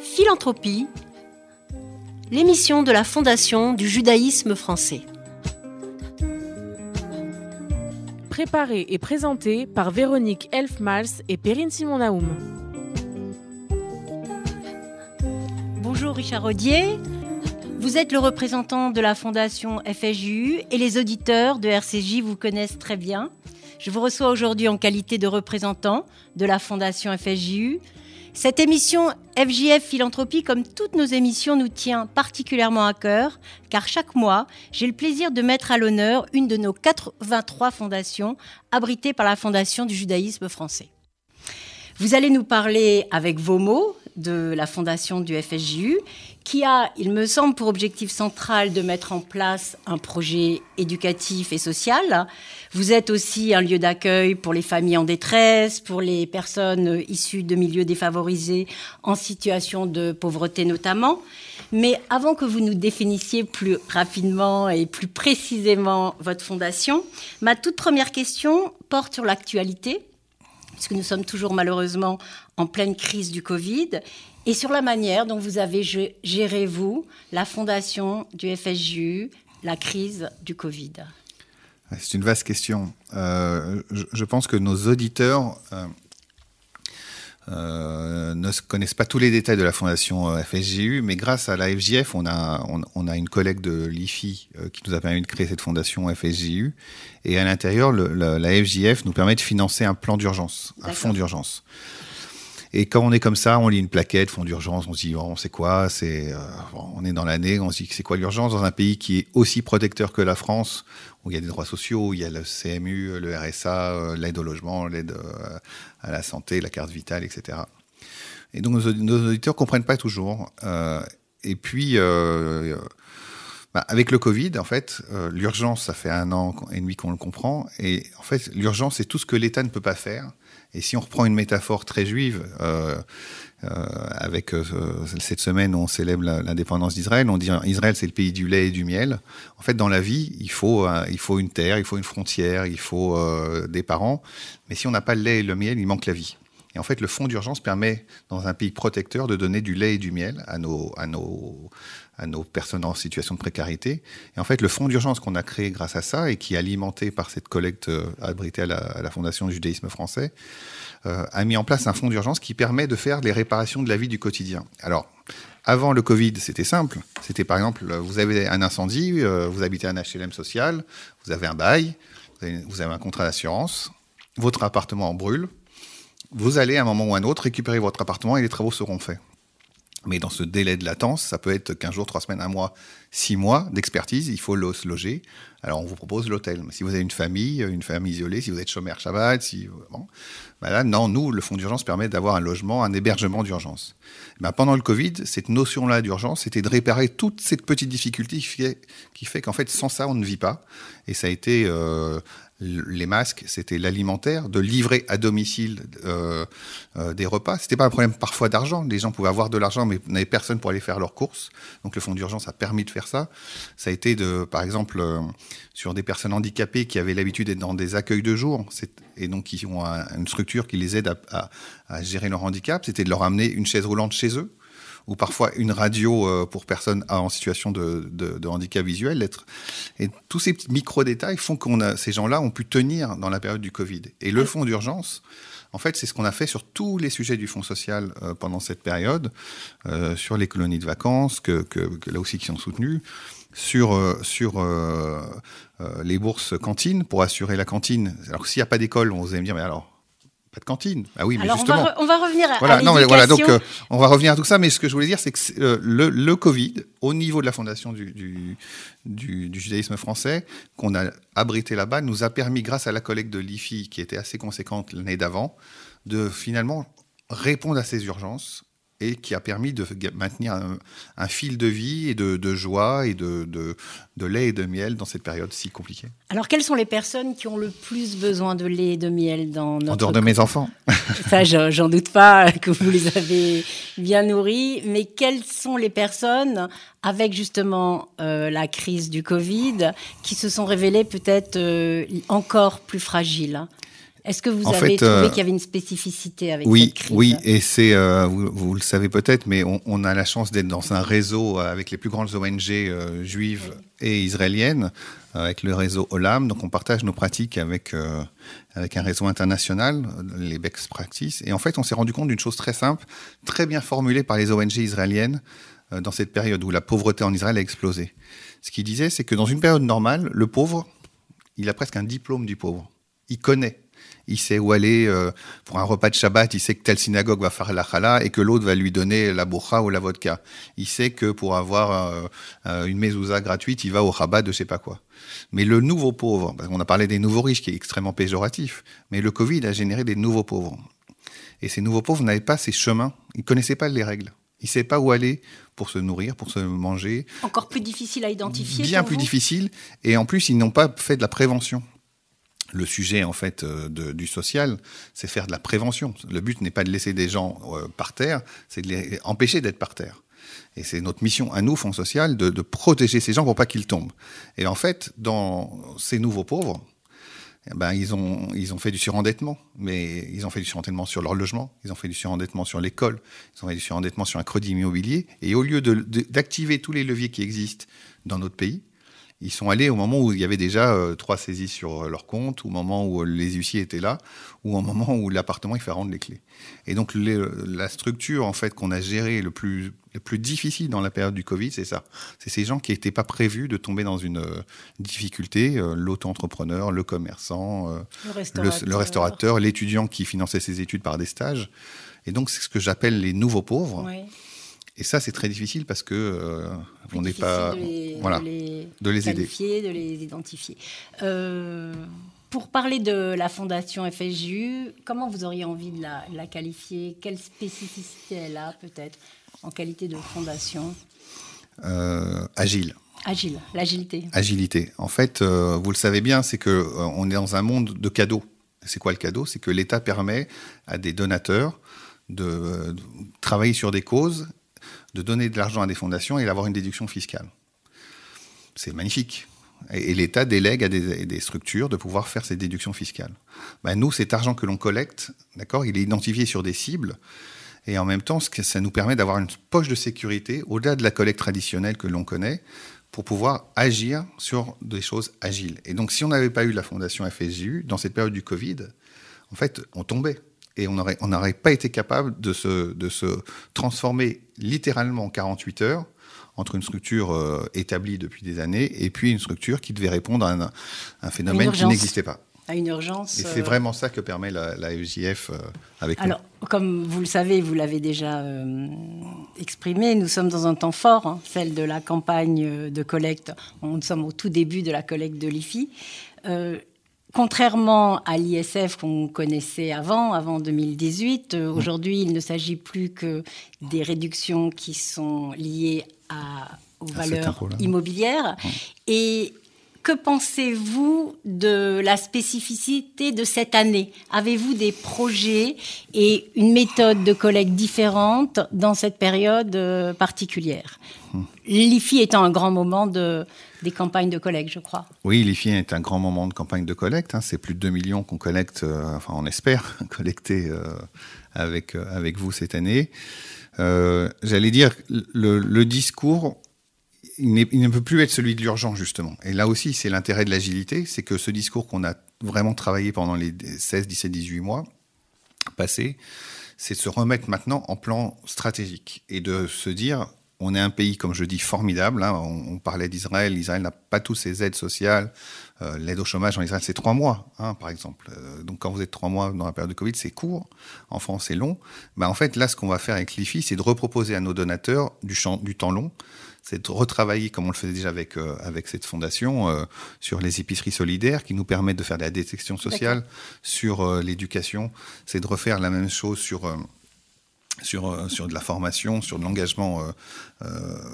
Philanthropie, l'émission de la Fondation du judaïsme français. Préparée et présentée par Véronique Elfmals et Perrine Simon-Naoum. Bonjour Richard Rodier. Vous êtes le représentant de la Fondation FSJU et les auditeurs de RCJ vous connaissent très bien. Je vous reçois aujourd'hui en qualité de représentant de la Fondation FSJU. Cette émission FJF Philanthropie, comme toutes nos émissions, nous tient particulièrement à cœur, car chaque mois, j'ai le plaisir de mettre à l'honneur une de nos 83 fondations abritées par la Fondation du judaïsme français. Vous allez nous parler avec vos mots de la fondation du FSJU, qui a, il me semble, pour objectif central de mettre en place un projet éducatif et social. Vous êtes aussi un lieu d'accueil pour les familles en détresse, pour les personnes issues de milieux défavorisés, en situation de pauvreté notamment. Mais avant que vous nous définissiez plus rapidement et plus précisément votre fondation, ma toute première question porte sur l'actualité puisque nous sommes toujours malheureusement en pleine crise du Covid, et sur la manière dont vous avez géré, vous, la fondation du FSJU, la crise du Covid. C'est une vaste question. Euh, je, pense que nos auditeurs euh, euh, ne connaissent pas tous les détails de la fondation euh, FSGU, mais grâce à la FJF, on a, on, a une collègue de l'IFI euh, qui nous a permis de créer cette fondation FSJU. Et à l'intérieur, la, FJF nous permet de financer un plan d'urgence, un fonds d'urgence. Et quand on est comme ça, on lit une plaquette, fonds d'urgence, on se dit, on sait quoi, c'est, on est dans l'année, on se dit, c'est quoi l'urgence dans un pays qui est aussi protecteur que la France, où il y a des droits sociaux, il y a le CMU, le RSA, l'aide au logement, l'aide à la santé, la carte vitale, etc. Et donc nos, auditeurs ne comprennent pas toujours. Euh, et puis, euh, bah, avec le Covid, en fait, euh, l'urgence, ça fait un an et demi qu'on le comprend. Et en fait, l'urgence, c'est tout ce que l'État ne peut pas faire. Et si on reprend une métaphore très juive, avec cette semaine où on célèbre l'indépendance d'Israël, on dit Israël c'est le pays du lait et du miel. En fait, dans la vie, il faut, il faut une terre, il faut une frontière, il faut des parents. Mais si on n'a pas le lait et le miel, il manque la vie. Et en fait, le fonds d'urgence permet, dans un pays protecteur, de donner du lait et du miel à nos, à nos, à nos personnes en situation de précarité. Et en fait, le fonds d'urgence qu'on a créé grâce à ça et qui est alimenté par cette collecte euh, abritée à la, Fondation du judaïsme français, euh, a mis en place un fonds d'urgence qui permet de faire les réparations de la vie du quotidien. Alors, avant le Covid, c'était simple. C'était par exemple, vous avez un incendie, euh, vous habitez un HLM social, vous avez un bail, vous avez un contrat d'assurance, votre appartement brûle, vous allez à un moment ou à un autre récupérer votre appartement et les travaux seront faits. Mais dans ce délai de latence, ça peut être 15 jours, 3 semaines, 1 mois, 6 mois d'expertise, il faut se loger. Alors on vous propose l'hôtel. Si vous avez une famille, une famille isolée, si vous êtes chômeur Shabbat, si, bon, ben non, nous, le fonds d'urgence permet d'avoir un logement, un hébergement d'urgence. Ben pendant le Covid, cette notion-là d'urgence, c'était de réparer toute cette petite difficulté qui fait, qui fait qu'en fait, sans ça, on ne vit pas. Et ça a été euh, les masques, c'était l'alimentaire, de livrer à domicile euh, euh, des repas. C'était pas un problème parfois d'argent. Les gens pouvaient avoir de l'argent, mais n'avaient personne pour aller faire leurs courses. Donc le fonds d'urgence a permis de faire ça. Ça a été de, par exemple, euh, sur des personnes handicapées qui avaient l'habitude d'être dans des accueils de jour, et donc qui ont une structure qui les aide à, à gérer leur handicap. C'était de leur amener une chaise roulante chez eux ou parfois une radio euh, pour personnes en situation de, handicap visuel. Et tous ces micro-détails font que ces gens-là ont pu tenir dans la période du Covid. Et le fonds d'urgence, en fait, c'est ce qu'on a fait sur tous les sujets du Fonds social euh, pendant cette période, euh, sur les colonies de vacances, que, là aussi qui sont soutenues, sur, sur les bourses cantines pour assurer la cantine. Alors s'il n'y a pas d'école, on vous allez me dire, mais alors de cantine. Ah oui, mais justement. On va, revenir à, voilà, non, voilà, donc euh, on va revenir à tout ça, mais ce que je voulais dire, c'est que euh, le, Covid, au niveau de la fondation du, du, judaïsme français, qu'on a abrité là-bas, nous a permis, grâce à la collecte de l'IFI, qui était assez conséquente l'année d'avant, de finalement répondre à ces urgences et qui a permis de maintenir un, fil de vie et de, joie et de, de, lait et de miel dans cette période si compliquée. Alors, quelles sont les personnes qui ont le plus besoin de lait et de miel dans notre... En dehors de mes enfants. Ça, j'en doute pas que vous les avez bien nourris, mais quelles sont les personnes, avec justement euh, la crise du Covid, qui se sont révélées peut-être euh, encore plus fragiles? Est-ce que vous avez trouvé qu'il y avait une spécificité avec oui, cette crise Oui, et c'est, vous, vous, le savez peut-être, mais on, on, a la chance d'être dans un réseau avec les plus grandes ONG juives et israéliennes, avec le réseau OLAM. Donc on partage nos pratiques avec, avec un réseau international, les best practices. Et en fait, on s'est rendu compte d'une chose très simple, très bien formulée par les ONG israéliennes dans cette période où la pauvreté en Israël a explosé. Ce qu'il disait, c'est que dans une période normale, le pauvre, il a presque un diplôme du pauvre. Il connaît. Il sait où aller euh, pour un repas de Shabbat. Il sait que telle synagogue va faire la chala et que l'autre va lui donner la bourra ou la vodka. Il sait que pour avoir euh, euh, une mezouza gratuite, il va au rabat de je sais pas quoi. Mais le nouveau pauvre, parce qu'on a parlé des nouveaux riches qui est extrêmement péjoratif, mais le Covid a généré des nouveaux pauvres. Et ces nouveaux pauvres n'avaient pas ces chemins. Ils connaissaient pas les règles. Il ne sait pas où aller pour se nourrir, pour se manger. Encore plus difficile à identifier. Bien plus difficile. Et en plus, ils n'ont pas fait de la prévention. Le sujet, en fait, euh, du social, c'est faire de la prévention. Le but n'est pas de laisser des gens euh, par terre, c'est de les empêcher d'être par terre. Et c'est notre mission à nous, Fonds Social, de, de protéger ces gens pour pas qu'ils tombent. Et en fait, dans ces nouveaux pauvres, eh ben, ils, ont, ils ont fait du surendettement, mais ils ont fait du surendettement sur leur logement, ils ont fait du surendettement sur l'école, ils ont fait du surendettement sur un crédit immobilier. Et au lieu d'activer tous les leviers qui existent dans notre pays, ils sont allés au moment où il y avait déjà euh, trois saisies sur euh, leur compte, au moment où euh, les huissiers étaient là, ou au moment où l'appartement il fait rendre les clés. Et donc la structure en fait qu'on a gérée le plus le plus difficile dans la période du Covid, c'est ça. C'est ces gens qui n'étaient pas prévus de tomber dans une difficulté, l'auto-entrepreneur, le commerçant, le restaurateur, l'étudiant qui finançait ses études par des stages. Et donc c'est ce que j'appelle les nouveaux pauvres. Oui. Et ça, c'est très difficile parce que euh, on n'est pas de les, voilà, de les, de les qualifier, de les identifier. Euh, pour parler de la fondation FSJU, comment vous auriez envie de la, la qualifier? Quelle spécificité elle a peut-être en qualité de fondation? Euh, Agile. Agile, l'agilité. Agilité. En fait, vous le savez bien, c'est que on est dans un monde de cadeaux. C'est quoi le cadeau? C'est que l'État permet à des donateurs de, de, travailler sur des causes de donner de l'argent à des fondations et d'avoir une déduction fiscale. C'est magnifique. Et, l'État délègue à des, structures de pouvoir faire ces déductions fiscales. Ben nous, cet argent que l'on collecte, d'accord, il est identifié sur des cibles. Et en même temps, ça nous permet d'avoir une poche de sécurité au-delà de la collecte traditionnelle que l'on connaît pour pouvoir agir sur des choses agiles. Et donc, si on n'avait pas eu la fondation FSU dans cette période du Covid, en fait, on tombait et on n'aurait on pas été capable de se, de se transformer littéralement en 48 heures entre une structure euh, établie depuis des années et puis une structure qui devait répondre à un, un phénomène qui n'existait pas. À une urgence. Et c'est euh, vraiment ça que permet la, la FJF euh, avec Alors, comme vous le savez, vous l'avez déjà exprimé, nous sommes dans un temps fort, hein, celle de la campagne de collecte. Nous sommes au tout début de la collecte de l'IFI contrairement à l'ISF qu'on connaissait avant, avant 2018, euh, aujourd'hui, il ne s'agit plus que des réductions qui sont liées à, aux valeurs immobilières. Et que pensez-vous de la spécificité de cette année? Avez-vous des projets et une méthode de collecte différente dans cette période euh, particulière? Hum. L'IFI étant un grand moment de, des campagnes de collecte, je crois. Oui, l'IFI est un grand moment de campagne de collecte. Hein. C'est plus de 2 millions qu'on collecte, euh, enfin on espère collecter euh, avec, avec vous cette année. J'allais dire, le, discours il, ne peut plus être celui de l'urgence, justement. Et là aussi, c'est l'intérêt de l'agilité, c'est que ce discours qu'on a vraiment travaillé pendant les 16, 17, 18 mois passés, c'est de se remettre maintenant en plan stratégique et de se dire, on est un pays, comme je dis, formidable. Hein. On, parlait d'Israël. Israël n'a pas tous ses aides sociales. Euh, l'aide au chômage en Israël, c'est trois mois, hein, par exemple. Euh, donc, quand vous êtes trois mois dans la période de Covid, c'est court. En France, c'est long. Ben, en fait, là, ce qu'on va faire avec l'IFI, c'est de reproposer à nos donateurs du, champ, du temps long c'est de retravailler, comme on le faisait déjà avec, euh, avec cette fondation, euh, sur les épiceries solidaires qui nous permettent de faire de la détection sociale, sur l'éducation. C'est de refaire la même chose sur, sur, sur de la formation, sur de l'engagement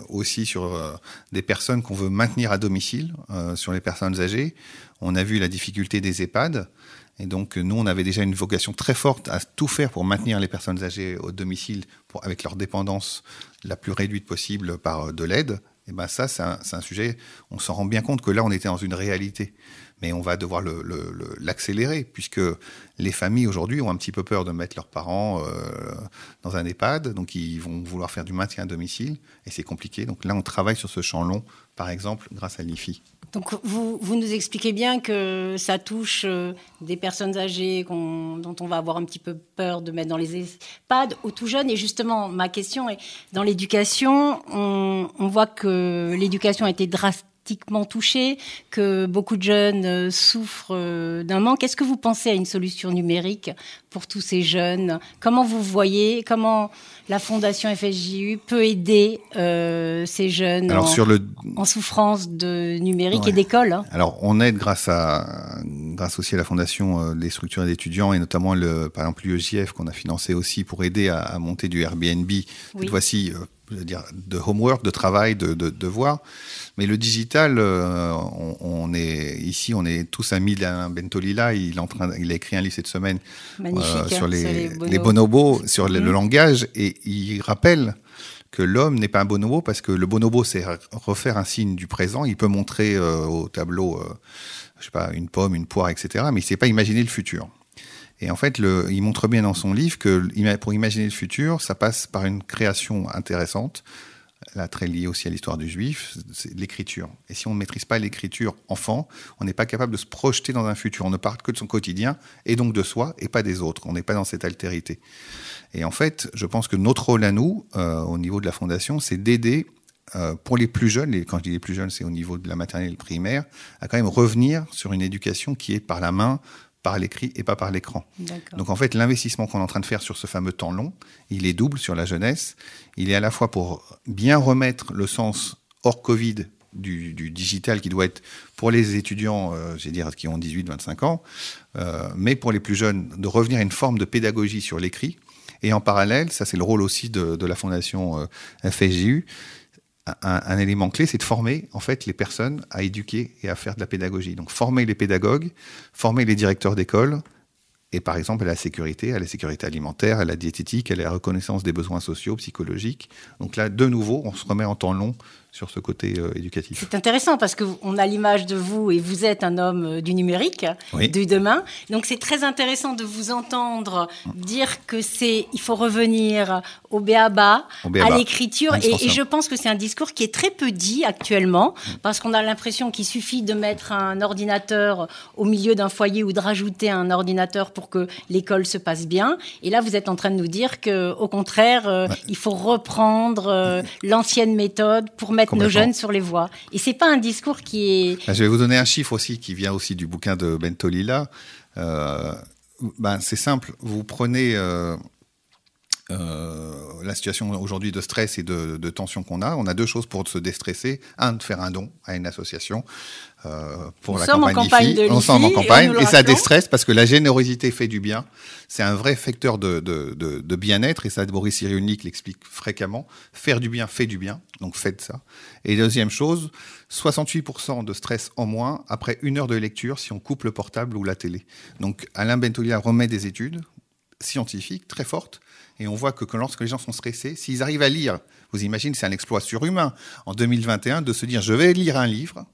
aussi, sur des personnes qu'on veut maintenir à domicile, sur les personnes âgées. On a vu la difficulté des EHPAD. Et donc, nous, on avait déjà une vocation très forte à tout faire pour maintenir les personnes âgées au domicile pour, avec leur dépendance la plus réduite possible par euh, de l'aide. Et ben ça, c'est un, sujet, on s'en rend bien compte que là, on était dans une réalité. Mais on va devoir l'accélérer, puisque les familles aujourd'hui ont un petit peu peur de mettre leurs parents euh, dans un EHPAD, donc ils vont vouloir faire du maintien à domicile, et c'est compliqué. Donc là, on travaille sur ce champ long, par exemple, grâce à l'IFI. Donc vous, vous, nous expliquez bien que ça touche euh, des personnes âgées dont on va avoir un petit peu peur de mettre dans les EHPAD aux tout jeunes. Et justement, ma question est, dans l'éducation, on, voit que l'éducation a été drastique touchés, que beaucoup de jeunes euh, souffrent euh, d'un manque. Est-ce que vous pensez à une solution numérique pour tous ces jeunes? Comment vous voyez, comment la Fondation FSJU peut aider euh, ces jeunes en, sur le... en, souffrance de numérique et d'école hein? Alors, on aide grâce, à, grâce aussi à la Fondation des structures d'étudiants et notamment, le, par exemple, l'UEJF qu'on a financé aussi pour aider à, monter du Airbnb. Cette fois-ci, veux dire, de homework, de travail, de, de devoir. Mais le digital, euh, on, est ici, on est tous amis d'Alain Bentolila. Il, en train, il a écrit un livre cette semaine euh, sur, les, les, bonobos, sur le, mmh. langage, et il rappelle que l'homme n'est pas un bonobo parce que le bonobo, c'est refaire un signe du présent. Il peut montrer euh, au tableau, je sais pas, une pomme, une poire, etc. Mais il ne sait pas imaginer le futur. Et en fait, il montre bien dans son livre que pour imaginer le futur, ça passe par une création intéressante, là très liée aussi à l'histoire du juif, c'est l'écriture. Et si on ne maîtrise pas l'écriture enfant, on n'est pas capable de se projeter dans un futur. On ne parle que de son quotidien et donc de soi et pas des autres. On n'est pas dans cette altérité. Et en fait, je pense que notre rôle à nous, euh, au niveau de la fondation, c'est d'aider euh, pour les plus jeunes, et quand je dis les plus jeunes, c'est au niveau de la maternelle primaire, à quand même revenir sur une éducation qui est par la main, par l'écrit et pas par l'écran. Donc en fait, l'investissement qu'on est en train de faire sur ce fameux temps long, il est double sur la jeunesse. Il est à la fois pour bien remettre le sens hors Covid du, digital qui doit être pour les étudiants, euh, j'ai dire qui ont 18-25 ans, euh, mais pour les plus jeunes, de revenir à une forme de pédagogie sur l'écrit. Et en parallèle, ça c'est le rôle aussi de, la fondation euh, FSJU, un, élément clé, c'est de former en fait les personnes à éduquer et à faire de la pédagogie. Donc former les pédagogues, former les directeurs d'école, et par exemple à la sécurité, à la sécurité alimentaire, à la diététique, à la reconnaissance des besoins sociaux, psychologiques. Donc là, de nouveau, on se remet en temps long sur ce côté euh, éducatif. C'est intéressant parce qu'on a l'image de vous et vous êtes un homme euh, du numérique, du demain. Donc c'est très intéressant de vous entendre dire que c'est il faut revenir au béaba, à l'écriture. Et, je pense que c'est un discours qui est très peu dit actuellement parce qu'on a l'impression qu'il suffit de mettre un ordinateur au milieu d'un foyer ou de rajouter un ordinateur pour que l'école se passe bien. Et là, vous êtes en train de nous dire que, au contraire, euh, il faut reprendre l'ancienne méthode pour mettre nos jeunes sur les voies. Et c'est pas un discours qui est. Ah, je vais vous donner un chiffre aussi qui vient aussi du bouquin de Bentolila. Euh, ben, c'est simple. Vous prenez euh, euh, la situation aujourd'hui de stress et de, tension qu'on a, on a deux choses pour se déstresser. Un, de faire un don à une association euh, pour la campagne, campagne On en campagne et, ça déstresse parce que la générosité fait du bien. C'est un vrai facteur de, de bien-être et ça, Boris Cyrulnik l'explique fréquemment. Faire du bien fait du bien, donc faites ça. Et deuxième chose, 68% de stress en moins après une heure de lecture si on coupe le portable ou la télé. Donc Alain Bentolia remet des études scientifiques très fortes et on voit que, lorsque les gens sont stressés, s'ils arrivent à lire, vous imaginez, c'est un exploit surhumain en 2021 de se dire je vais lire un livre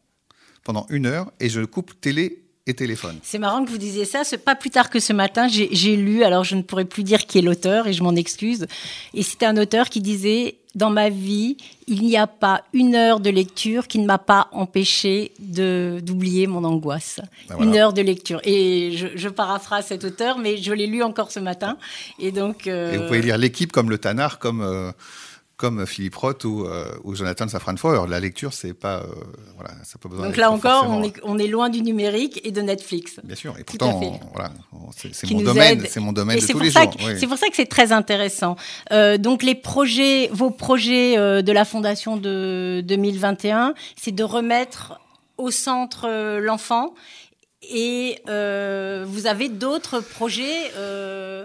pendant une heure et je coupe télé et téléphone. C'est marrant que vous disiez ça. C'est pas plus tard que ce matin, j'ai lu, alors je ne pourrais plus dire qui est l'auteur et je m'en excuse. Et c'était un auteur qui disait dans ma vie, il n'y a pas une heure de lecture qui ne m'a pas empêché d'oublier mon angoisse. Ben une heure de lecture. Et je, je, paraphrase cet auteur, mais je l'ai lu encore ce matin. Et donc. Euh... Et vous pouvez lire l'équipe comme le Tanard, comme. Euh, comme Philippe Roth ou, euh, ou Jonathan Safran Foer. La lecture, c'est pas, euh, voilà, ça pas besoin. Donc là encore, on est, on est, loin du numérique et de Netflix. Bien sûr. Et pourtant, voilà, c'est mon domaine, c'est mon domaine de tous les jours. C'est pour ça que c'est très intéressant. Euh, donc les projets, vos projets de la Fondation de 2021, c'est de remettre au centre l'enfant et euh, vous avez d'autres projets, euh,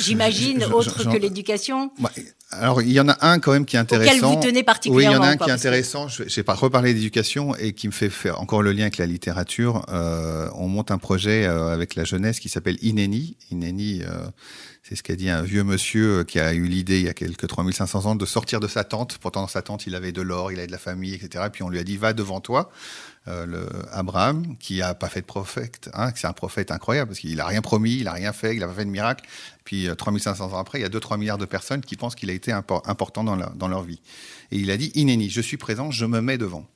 j'imagine, autres que l'éducation? Bah, alors, il y en a un quand même qui est intéressant. Vous tenez particulièrement. Oui, il y en a un qui est intéressant. Je n'ai pas reparlé d'éducation et qui me fait faire encore le lien avec la littérature. Euh, on monte un projet euh, avec la jeunesse qui s'appelle Ineni. Ineni, euh, c'est ce qu'a dit un vieux monsieur qui a eu l'idée il y a quelques 3500 ans de sortir de sa tente. Pourtant, dans sa tente, il avait de l'or, il avait de la famille, etc. Et puis on lui a dit, va devant toi. Euh, Abraham, qui a pas fait de prophète, hein, c'est un prophète incroyable, parce qu'il a rien promis, il a rien fait, il n'a pas fait de miracle. Puis 3500 ans après, il y a 2-3 milliards de personnes qui pensent qu'il a été important dans, leur vie. Et il a dit, Inéni, je suis présent, je me mets devant.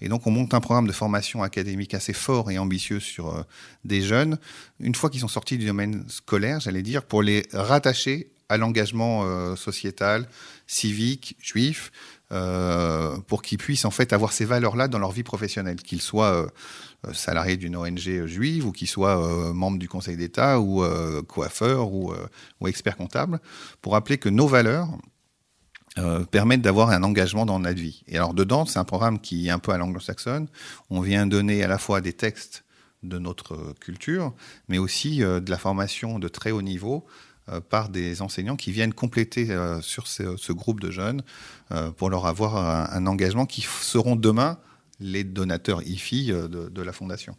Et donc, on monte un programme de formation académique assez fort et ambitieux sur euh, des jeunes, une fois qu'ils sont sortis du domaine scolaire, j'allais dire, pour les rattacher à l'engagement euh, sociétal, civique, juif, euh, pour qu'ils puissent en fait avoir ces valeurs-là dans leur vie professionnelle, qu'ils soient euh, salariés d'une ONG juive ou qu'ils soient euh, membres du Conseil d'État ou coiffeurs ou, ou experts comptables, pour rappeler que nos valeurs permettent d'avoir un engagement dans notre vie. Et alors dedans, c'est un programme qui est un peu à l'anglo-saxonne. On vient donner à la fois des textes de notre culture, mais aussi de la formation de très haut niveau euh, par des enseignants qui viennent compléter euh, sur ce, groupe de jeunes euh, pour leur avoir un, engagement qui seront demain les donateurs IFI de, la fondation.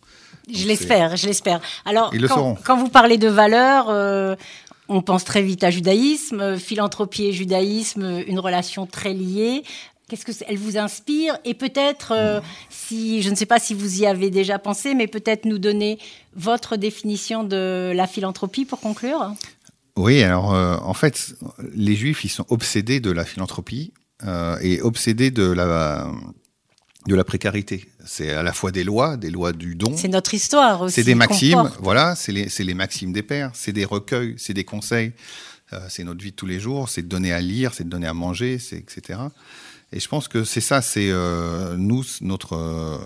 Je l'espère, je l'espère. Alors, quand, vous parlez de valeurs, on pense très vite à judaïsme, philanthropie et judaïsme, une relation très liée. Qu'est-ce que elle vous inspire Et peut-être, si je ne sais pas si vous y avez déjà pensé, mais peut-être nous donner votre définition de la philanthropie pour conclure? Oui, alors euh, en fait, les Juifs, ils sont obsédés de la philanthropie euh, et obsédés de la de la précarité. C'est à la fois des lois, des lois du don. C'est notre histoire aussi. C'est des maximes, voilà, c'est les, les, maximes des pères, c'est des recueils, c'est des conseils, euh, c'est notre vie de tous les jours, c'est de donner à lire, c'est de donner à manger, etc. Et je pense que c'est ça, c'est nous, notre,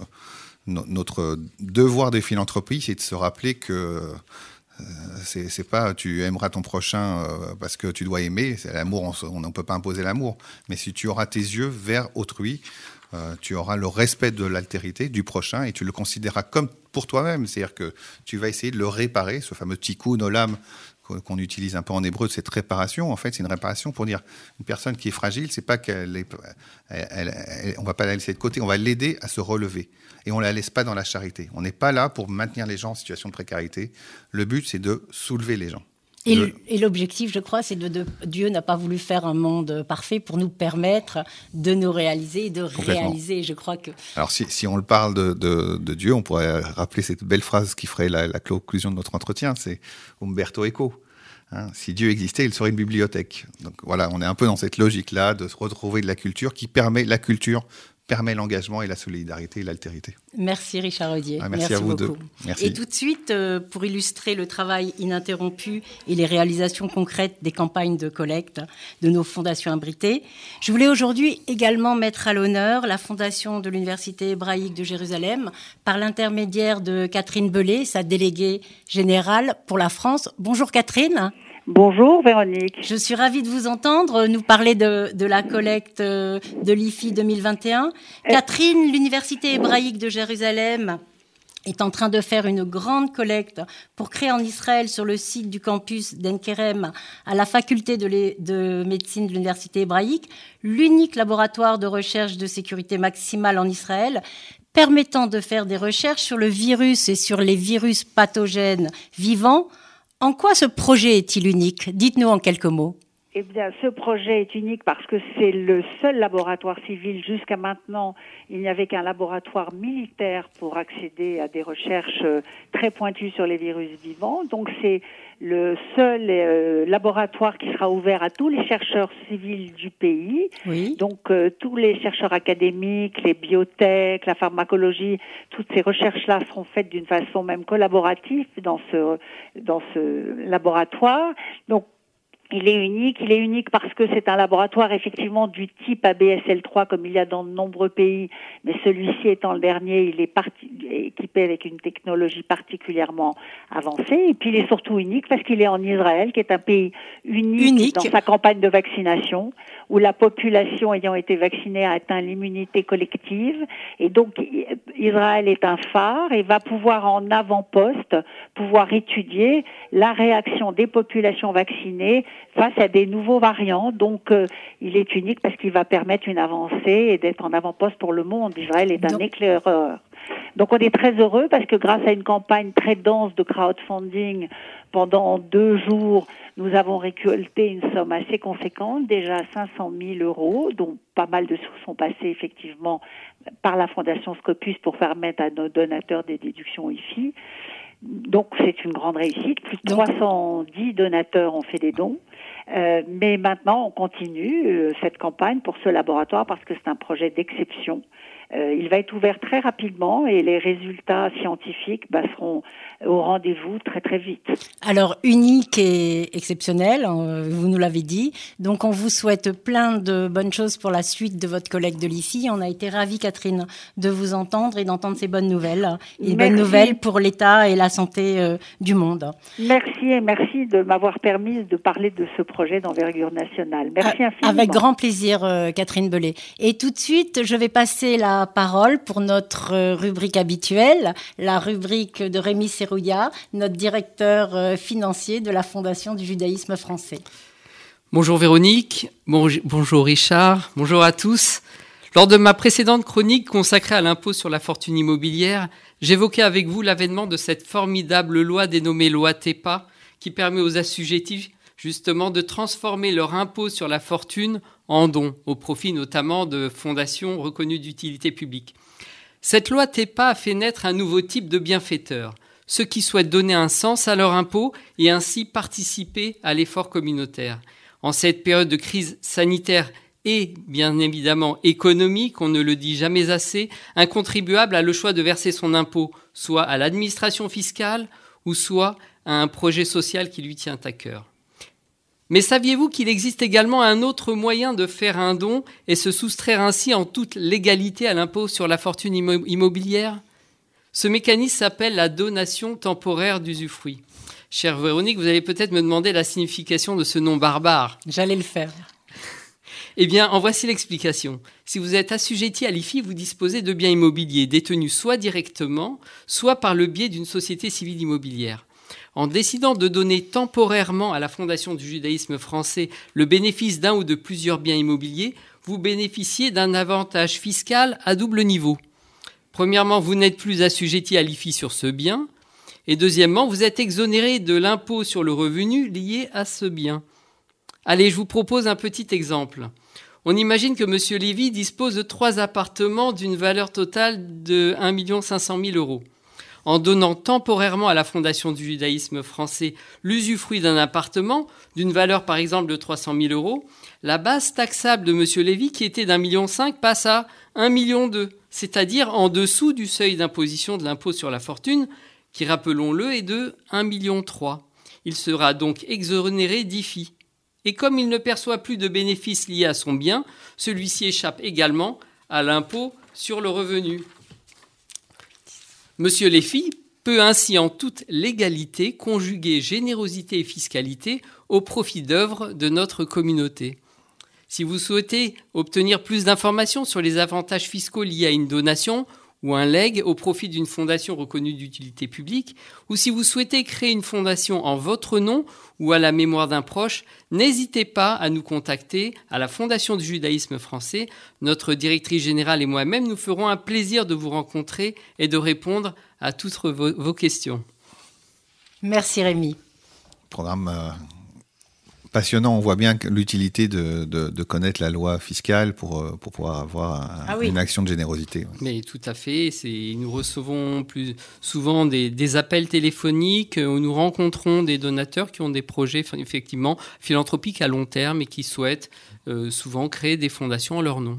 notre devoir de philanthropie, c'est de se rappeler que c'est pas tu aimeras ton prochain euh, parce que tu dois aimer. C'est l'amour, on ne peut pas imposer l'amour. Mais si tu auras tes yeux vers autrui, euh, tu auras le respect de l'altérité du prochain et tu le considéreras comme pour toi-même. C'est-à-dire que tu vas essayer de le réparer, ce fameux tikkun olam qu'on utilise un peu en hébreu, cette réparation, en fait, c'est une réparation pour dire une personne qui est fragile, c'est pas qu'elle est, on va pas la laisser de côté, on va l'aider à se relever. Et on la laisse pas dans la charité. On n'est pas là pour maintenir les gens en situation de précarité. Le but, c'est de soulever les gens. Et l'objectif, je crois, c'est de, Dieu n'a pas voulu faire un monde parfait pour nous permettre de nous réaliser et de réaliser. Je crois que. Alors, si, si on le parle de, de, Dieu, on pourrait rappeler cette belle phrase qui ferait la, conclusion de notre entretien. C'est Umberto Eco. Hein. si Dieu existait, il serait une bibliothèque. Donc voilà, on est un peu dans cette logique-là de se retrouver de la culture qui permet la culture permet l'engagement et la solidarité et l'altérité. Merci Richard Audier. Ah, merci, à vous beaucoup. deux. Et tout de suite, euh, pour illustrer le travail ininterrompu et les réalisations concrètes des campagnes de collecte de nos fondations abritées, je voulais aujourd'hui également mettre à l'honneur la fondation de l'Université hébraïque de Jérusalem par l'intermédiaire de Catherine Belay, sa déléguée générale pour la France. Bonjour Catherine. Bonjour Véronique. Je suis ravie de vous entendre nous parler de, de la collecte euh, de l'IFI 2021. Catherine, l'Université hébraïque de Jérusalem est en train de faire une grande collecte pour créer en Israël, sur le site du campus d'Enkerem, à la faculté de, de médecine de l'Université hébraïque, l'unique laboratoire de recherche de sécurité maximale en Israël, permettant de faire des recherches sur le virus et sur les virus pathogènes vivants en quoi ce projet est-il unique? Dites-nous en quelques mots. Eh bien, ce projet est unique parce que c'est le seul laboratoire civil. Jusqu'à maintenant, il n'y avait qu'un laboratoire militaire pour accéder à des recherches euh, très pointues sur les virus vivants. Donc, c'est le seul euh, laboratoire qui sera ouvert à tous les chercheurs civils du pays. Oui. Donc euh, tous les chercheurs académiques, les biotech, la pharmacologie, toutes ces recherches-là seront faites d'une façon même collaborative dans ce dans ce laboratoire. Donc il est unique. Il est unique parce que c'est un laboratoire effectivement du type ABSL3 comme il y a dans de nombreux pays, mais celui-ci étant le dernier, il est équipé avec une technologie particulièrement avancée. Et puis il est surtout unique parce qu'il est en Israël, qui est un pays unique, dans sa campagne de vaccination, où la population ayant été vaccinée a atteint l'immunité collective. Et donc Israël est un phare et va pouvoir en avant-poste pouvoir étudier la réaction des populations vaccinées face à des nouveaux variants. Donc, euh, il est unique parce qu'il va permettre une avancée et d'être en avant-poste pour le monde. Israël est un éclaireur. Donc, on est très heureux parce que grâce à une campagne très dense de crowdfunding pendant deux jours, nous avons récolté une somme assez conséquente, déjà 500 000 euros, dont pas mal de sous sont passés effectivement par la Fondation Scopus pour permettre à nos donateurs des déductions IFI. Donc c'est une grande réussite. Plus de 310 donateurs ont fait des dons. Euh, mais maintenant, on continue euh, cette campagne pour ce laboratoire parce que c'est un projet d'exception. Euh, il va être ouvert très rapidement et les résultats scientifiques bah, seront au rendez-vous très très vite. Alors unique et exceptionnel, hein, vous nous l'avez dit. Donc on vous souhaite plein de bonnes choses pour la suite de votre collègue de l'IFI. On a été ravis, Catherine, de vous entendre et d'entendre ces bonnes nouvelles. Et bonnes nouvelles pour l'État et la santé euh, du monde. Merci et merci de m'avoir permis de parler de ce projet d'envergure nationale. Merci infiniment. Avec grand plaisir, euh, Catherine Belay. Et tout de suite, je vais passer la parole pour notre euh, rubrique habituelle, la rubrique de Rémi Serrouillat, notre directeur euh, financier de la Fondation du judaïsme français. Bonjour Véronique, bonjour Richard, bonjour à tous. Lors de ma précédente chronique consacrée à l'impôt sur la fortune immobilière, j'évoquais avec vous l'avènement de cette formidable loi dénommée loi TEPA qui permet aux assujettis justement de transformer leur impôt sur la fortune en dons, au profit notamment de fondations reconnues d'utilité publique. Cette loi TEPA a fait naître un nouveau type de bienfaiteurs, ceux qui souhaitent donner un sens à leur impôt et ainsi participer à l'effort communautaire. En cette période de crise sanitaire et bien évidemment économique, on ne le dit jamais assez, un contribuable a le choix de verser son impôt soit à l'administration fiscale ou soit à un projet social qui lui tient à cœur. Mais saviez-vous qu'il existe également un autre moyen de faire un don et se soustraire ainsi en toute légalité à l'impôt sur la fortune immobilière? Ce mécanisme s'appelle la donation temporaire d'usufruit. Chère Véronique, vous allez peut-être me demander la signification de ce nom barbare. J'allais le faire. Eh bien, en voici l'explication. Si vous êtes assujetti à l'IFI, vous disposez de biens immobiliers détenus soit directement, soit par le biais d'une société civile immobilière en décidant de donner temporairement à la Fondation du judaïsme français le bénéfice d'un ou de plusieurs biens immobiliers, vous bénéficiez d'un avantage fiscal à double niveau. Premièrement, vous n'êtes plus assujetti à l'IFI sur ce bien, et deuxièmement, vous êtes exonéré de l'impôt sur le revenu lié à ce bien. Allez, je vous propose un petit exemple. On imagine que M. Lévy dispose de trois appartements d'une valeur totale de 1 500 000 euros en donnant temporairement à la Fondation du judaïsme français l'usufruit d'un appartement d'une valeur par exemple de 300 000 euros, la base taxable de M. Lévy, qui était d'un million cinq, passe à un million deux, c'est-à-dire en dessous du seuil d'imposition de l'impôt sur la fortune, qui, rappelons-le, est de 1 million trois. Il sera donc exonéré d'IFI. Et comme il ne perçoit plus de bénéfices liés à son bien, celui-ci échappe également à l'impôt sur le revenu. Monsieur Léfy peut ainsi en toute légalité conjuguer générosité et fiscalité au profit d'œuvres de notre communauté. Si vous souhaitez obtenir plus d'informations sur les avantages fiscaux liés à une donation ou un leg au profit d'une fondation reconnue d'utilité publique, ou si vous souhaitez créer une fondation en votre nom ou à la mémoire d'un proche, n'hésitez pas à nous contacter à la Fondation du judaïsme français. Notre directrice générale et moi-même nous ferons un plaisir de vous rencontrer et de répondre à toutes vos, questions. Merci Rémi. Programme euh, passionnant. On voit bien l'utilité de, de, connaître la loi fiscale pour, euh, pour pouvoir avoir ah une action de générosité. Mais tout à fait. Nous recevons plus souvent des, des, appels téléphoniques où nous rencontrons des donateurs qui ont des projets effectivement philanthropiques à long terme et qui souhaitent euh, souvent créer des fondations en leur nom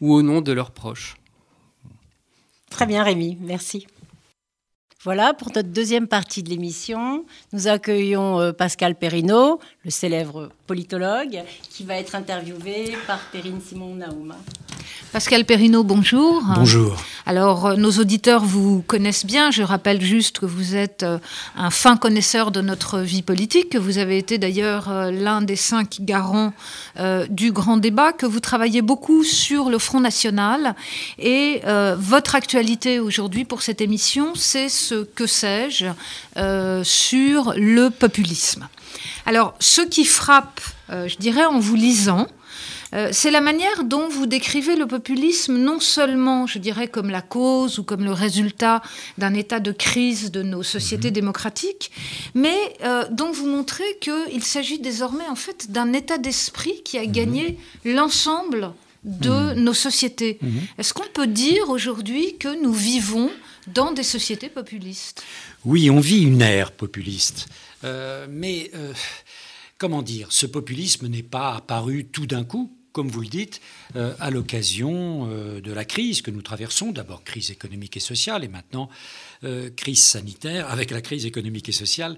ou au nom de leurs proches. Très bien Rémi, merci. Voilà, pour notre deuxième partie de l'émission, nous accueillons euh, Pascal Perrineau, le célèbre politologue, qui va être interviewé par Perrine Simon-Naouma. Pascal Perrineau, bonjour. Bonjour. Alors, euh, nos auditeurs vous connaissent bien. Je rappelle juste que vous êtes euh, un fin connaisseur de notre vie politique, que vous avez été d'ailleurs euh, l'un des cinq garants du grand débat, que vous travaillez beaucoup sur le Front National. Et votre actualité aujourd'hui pour cette émission, c'est ce que sais-je sur le populisme. Alors, ce qui frappe, je dirais, en vous lisant, euh, c'est la manière dont vous décrivez le populisme, non seulement, je dirais, comme la cause ou comme le résultat d'un état de crise de nos sociétés mhm. démocratiques, mais euh, dont vous montrez qu'il s'agit désormais en fait d'un état d'esprit qui a mhm. gagné l'ensemble de mhm. nos sociétés. Est-ce qu'on peut dire aujourd'hui que nous vivons dans des sociétés populistes? Oui, on vit une ère populiste. Euh, mais comment dire, ce populisme n'est pas apparu tout d'un coup comme vous le dites, euh, à l'occasion euh, de la crise que nous traversons, d'abord crise économique et sociale, et maintenant euh, crise sanitaire, avec la crise économique et sociale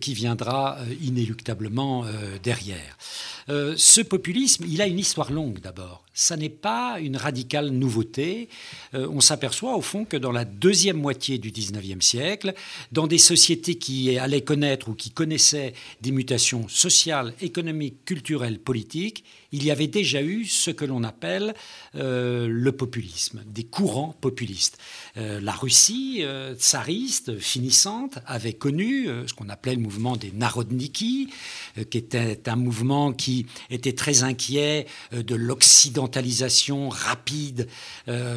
qui viendra inéluctablement derrière. ce populisme, il a une histoire longue d'abord. Ça n'est pas une radicale nouveauté. on s'aperçoit au fond que dans la deuxième moitié du XIXe siècle, dans des sociétés qui allaient connaître ou qui connaissaient des mutations sociales, économiques, culturelles, politiques, il y avait déjà eu ce que l'on appelle euh, le populisme, des courants populistes. Euh, la Russie euh, tsariste, finissante, avait connu ce qu'on appelait le mouvement des Narodniki, qui était un mouvement qui était très inquiet de l'occidentalisation rapide,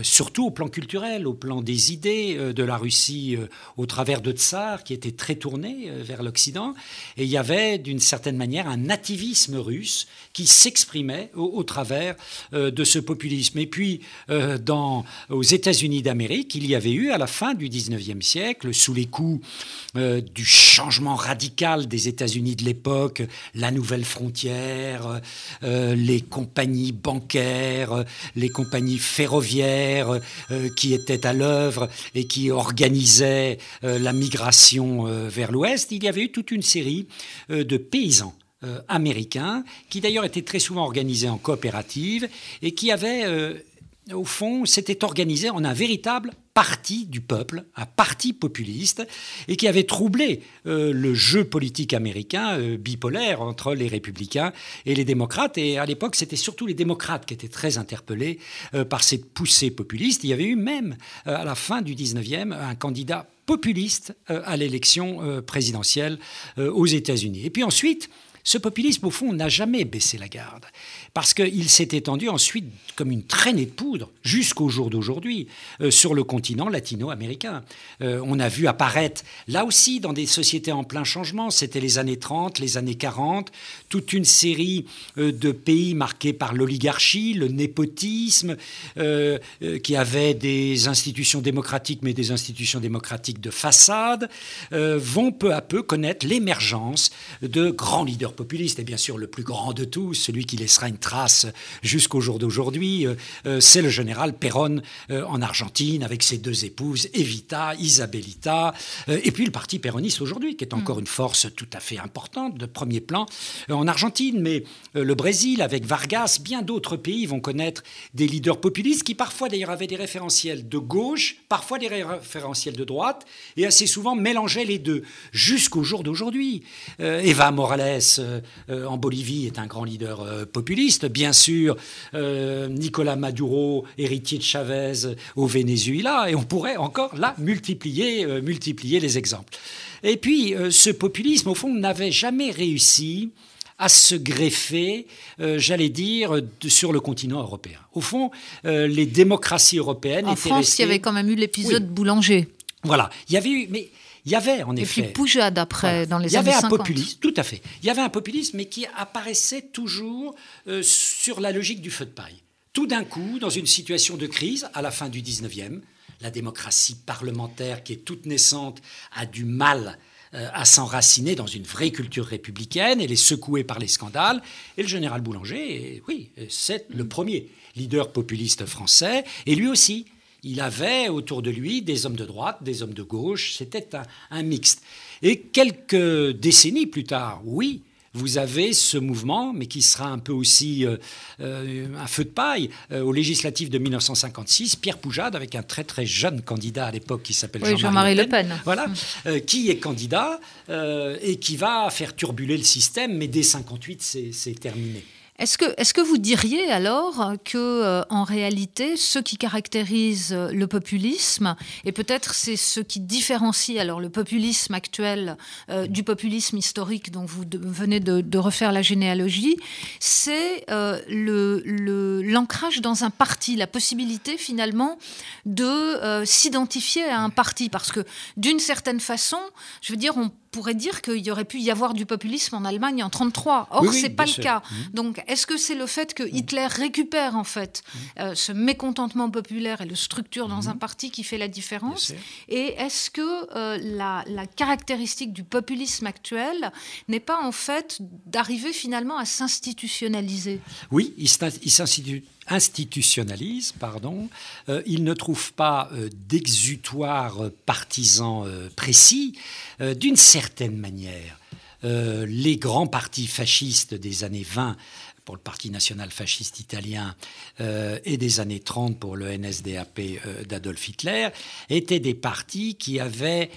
surtout au plan culturel, au plan des idées de la Russie au travers de tsars, qui était très tourné vers l'Occident. Et il y avait d'une certaine manière un nativisme russe qui s'exprimait au, travers de ce populisme. Et puis, dans, aux États-Unis d'Amérique, il y avait eu à la fin du 19e siècle, sous les coups euh, du changement radical des États-Unis de l'époque, la nouvelle frontière, euh, les compagnies bancaires, les compagnies ferroviaires euh, qui étaient à l'œuvre et qui organisaient la migration vers l'Ouest, il y avait eu toute une série de paysans américains, qui d'ailleurs étaient très souvent organisés en coopérative et qui avaient au fond, s'était organisé en un véritable parti du peuple, un parti populiste, et qui avait troublé euh, le jeu politique américain euh, bipolaire entre les républicains et les démocrates. Et à l'époque, c'était surtout les démocrates qui étaient très interpellés euh, par cette poussée populiste. Il y avait eu même, à la fin du 19e, un candidat populiste à l'élection présidentielle aux États-Unis. Et puis ensuite, ce populisme, au fond, n'a jamais baissé la garde, parce qu'il s'est étendu ensuite comme une traînée de poudre jusqu'au jour d'aujourd'hui euh, sur le continent latino-américain. Euh, on a vu apparaître, là aussi, dans des sociétés en plein changement, c'était les années 30, les années 40, toute une série euh, de pays marqués par l'oligarchie, le népotisme, qui avaient des institutions démocratiques, mais des institutions démocratiques de façade, vont peu à peu connaître l'émergence de grands leaders populiste, et bien sûr le plus grand de tous, celui qui laissera une trace jusqu'au jour d'aujourd'hui, euh, euh, c'est le général Perón euh, en Argentine, avec ses deux épouses, Evita, Isabelita, et puis le parti péroniste aujourd'hui, qui est encore mm. une force tout à fait importante, de premier plan en Argentine, mais le Brésil, avec Vargas, bien d'autres pays vont connaître des leaders populistes qui parfois d'ailleurs avaient des référentiels de gauche, parfois des référentiels de droite, et assez souvent mélangeaient les deux, jusqu'au jour d'aujourd'hui. Eva Morales, en Bolivie est un grand leader euh, populiste. Bien sûr, Nicolas Maduro, héritier de Chavez au Venezuela, et on pourrait encore là multiplier, multiplier les exemples. Et puis, ce populisme, au fond, n'avait jamais réussi à se greffer, j'allais dire, sur le continent européen. Au fond, les démocraties européennes en France, il y avait quand même eu l'épisode Boulanger. Voilà, il y avait eu, mais il y avait en effet. Et puis Poujade après, dans les années 50. Il y avait un populisme, tout à fait. Il y avait un populisme, mais qui apparaissait toujours euh, sur la logique du feu de paille. Tout d'un coup, dans une situation de crise, à la fin du 19e, la démocratie parlementaire qui est toute naissante a du mal euh, à s'enraciner dans une vraie culture républicaine. Elle est secouée par les scandales. Et le général Boulanger, oui, c'est le premier leader populiste français. Et lui aussi, il avait autour de lui des hommes de droite, des hommes de gauche, c'était un, mixte. Et quelques décennies plus tard, oui, vous avez ce mouvement, mais qui sera un peu aussi euh, euh, un feu de paille. Euh, aux législatives de 1956, Pierre Poujade, avec un très très jeune candidat à l'époque qui s'appelle Jean-Marie Le Pen, voilà, mm. qui est candidat et qui va faire turbuler le système, mais dès 58, c'est terminé. Est-ce que, est que, vous diriez alors que, euh, en réalité, ce qui caractérise euh, le populisme, et peut-être c'est ce qui différencie alors le populisme actuel euh, du populisme historique dont vous venez de, refaire la généalogie, c'est l'ancrage le, dans un parti, la possibilité finalement de s'identifier à un parti, parce que d'une certaine façon, je veux dire, on pourrait dire qu'il y aurait pu y avoir du populisme en Allemagne en 33. Or, ce c'est pas le cas. Mmh. Donc, est-ce que c'est le fait que Hitler récupère en fait mmh. euh, ce mécontentement populaire et le structure dans mmh. un parti qui fait la différence Et est-ce que euh, la, caractéristique du populisme actuel n'est pas en fait d'arriver finalement à s'institutionnaliser? Oui, il s'institue institutionnalise, pardon, euh, il ne trouve pas euh, d'exutoire partisan euh, précis. D'une certaine manière, les grands partis fascistes des années 20 pour le Parti national fasciste italien et des années 30 pour le NSDAP d'Adolf Hitler, étaient des partis qui avaient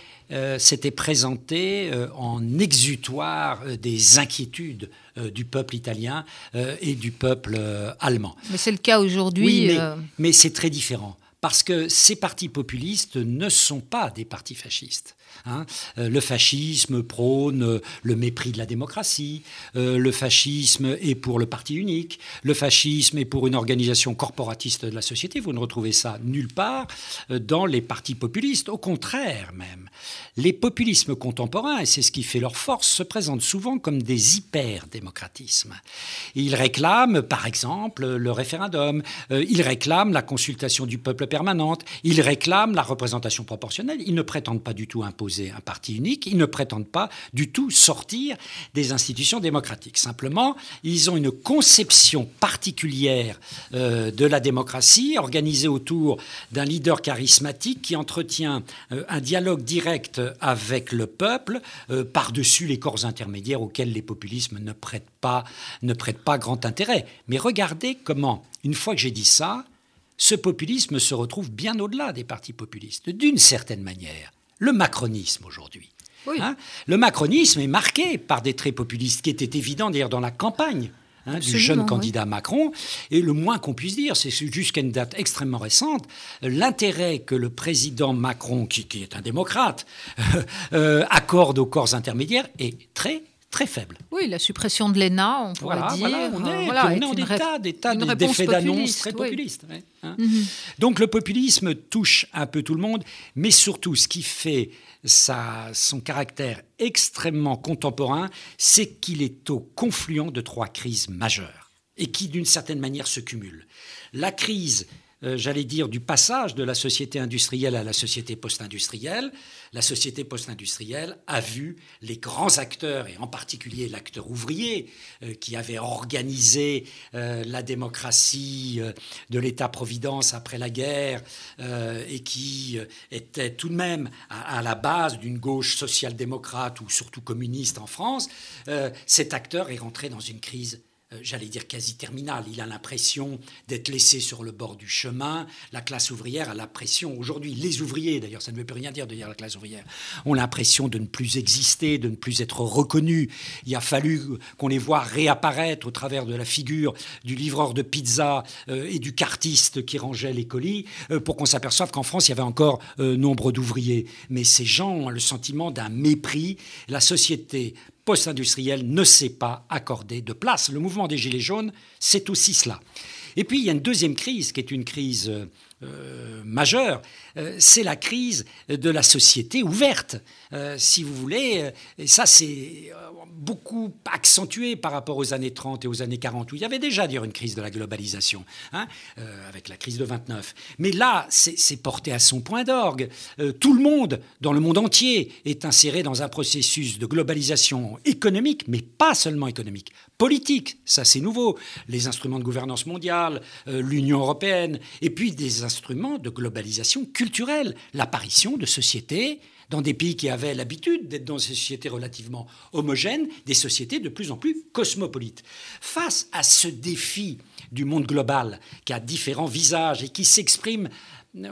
s'étaient présentés en exutoire des inquiétudes euh, du peuple italien euh, et du peuple euh, allemand. Mais c'est le cas aujourd'hui. Oui, mais c'est très différent. Parce que ces partis populistes ne sont pas des partis fascistes. Hein. Euh, le fascisme prône euh, le mépris de la démocratie, euh, le fascisme est pour le parti unique, le fascisme est pour une organisation corporatiste de la société. Vous ne retrouvez ça nulle part dans les partis populistes. Au contraire même, les populismes contemporains, et c'est ce qui fait leur force, se présentent souvent comme des hyper-démocratismes. Ils réclament, par exemple, le référendum, ils réclament la consultation du peuple permanente, ils réclament la représentation proportionnelle, ils ne prétendent pas du tout imposer un parti unique, ils ne prétendent pas du tout sortir des institutions démocratiques. Simplement, ils ont une conception particulière euh, de la démocratie, organisée autour d'un leader charismatique qui entretient euh, un dialogue direct avec le peuple, euh, par-dessus les corps intermédiaires auxquels les populismes ne prêtent pas, ne prêtent pas grand intérêt. Mais regardez comment, une fois que j'ai dit ça, ce populisme se retrouve bien au-delà des partis populistes, d'une certaine manière le macronisme aujourd'hui. Hein. le macronisme est marqué par des traits populistes qui étaient évidents d'ailleurs dans la campagne. Hein, du jeune candidat Macron. Et le moins qu'on puisse dire, c'est jusqu'à une date extrêmement récente, l'intérêt que le président Macron, qui, est un démocrate, euh, accorde aux corps intermédiaires est très très faible. Oui, la suppression de l'ENA, on pourrait dire. Voilà, on est, voilà, on est en des tas, d'effets d'annonce très populistes. Hein. Mhm. Donc le populisme touche un peu tout le monde, mais surtout ce qui fait sa, son caractère extrêmement contemporain, c'est qu'il est au confluent de trois crises majeures et qui d'une certaine manière se cumulent. La crise euh, j'allais dire, du passage de la société industrielle à la société post-industrielle. La société post-industrielle a vu les grands acteurs, et en particulier l'acteur ouvrier, euh, qui avait organisé euh, la démocratie de l'État-providence après la guerre, et qui était tout de même à, à la base d'une gauche social-démocrate ou surtout communiste en France, cet acteur est rentré dans une crise j'allais dire quasi terminale. Il a l'impression d'être laissé sur le bord du chemin. La classe ouvrière a l'impression, aujourd'hui, les ouvriers, d'ailleurs, ça ne veut plus rien dire de dire la classe ouvrière, ont l'impression de ne plus exister, de ne plus être reconnus. Il a fallu qu'on les voit réapparaître au travers de la figure du livreur de pizza euh, et du cartiste qui rangeait les colis euh, pour qu'on s'aperçoive qu'en France, il y avait encore nombre d'ouvriers. Mais ces gens ont le sentiment d'un mépris. La société post-industriel ne sait pas accorder de place. Le mouvement des Gilets jaunes, c'est aussi cela. Et puis, il y a une deuxième crise qui est une crise euh, majeure, c'est la crise de la société ouverte, euh, si vous voulez. Et ça, c'est beaucoup accentué par rapport aux années 30 et aux années 40, où il y avait déjà dire une crise de la globalisation, hein, avec la crise de 29. Mais là, c'est porté à son point d'orgue. tout le monde, dans le monde entier, est inséré dans un processus de globalisation économique, mais pas seulement économique, politique. Ça, c'est nouveau. Les instruments de gouvernance mondiale, l'Union européenne, et puis des instruments de globalisation culturelle, l'apparition de sociétés dans des pays qui avaient l'habitude d'être dans des sociétés relativement homogènes, des sociétés de plus en plus cosmopolites. Face à ce défi du monde global qui a différents visages et qui s'exprime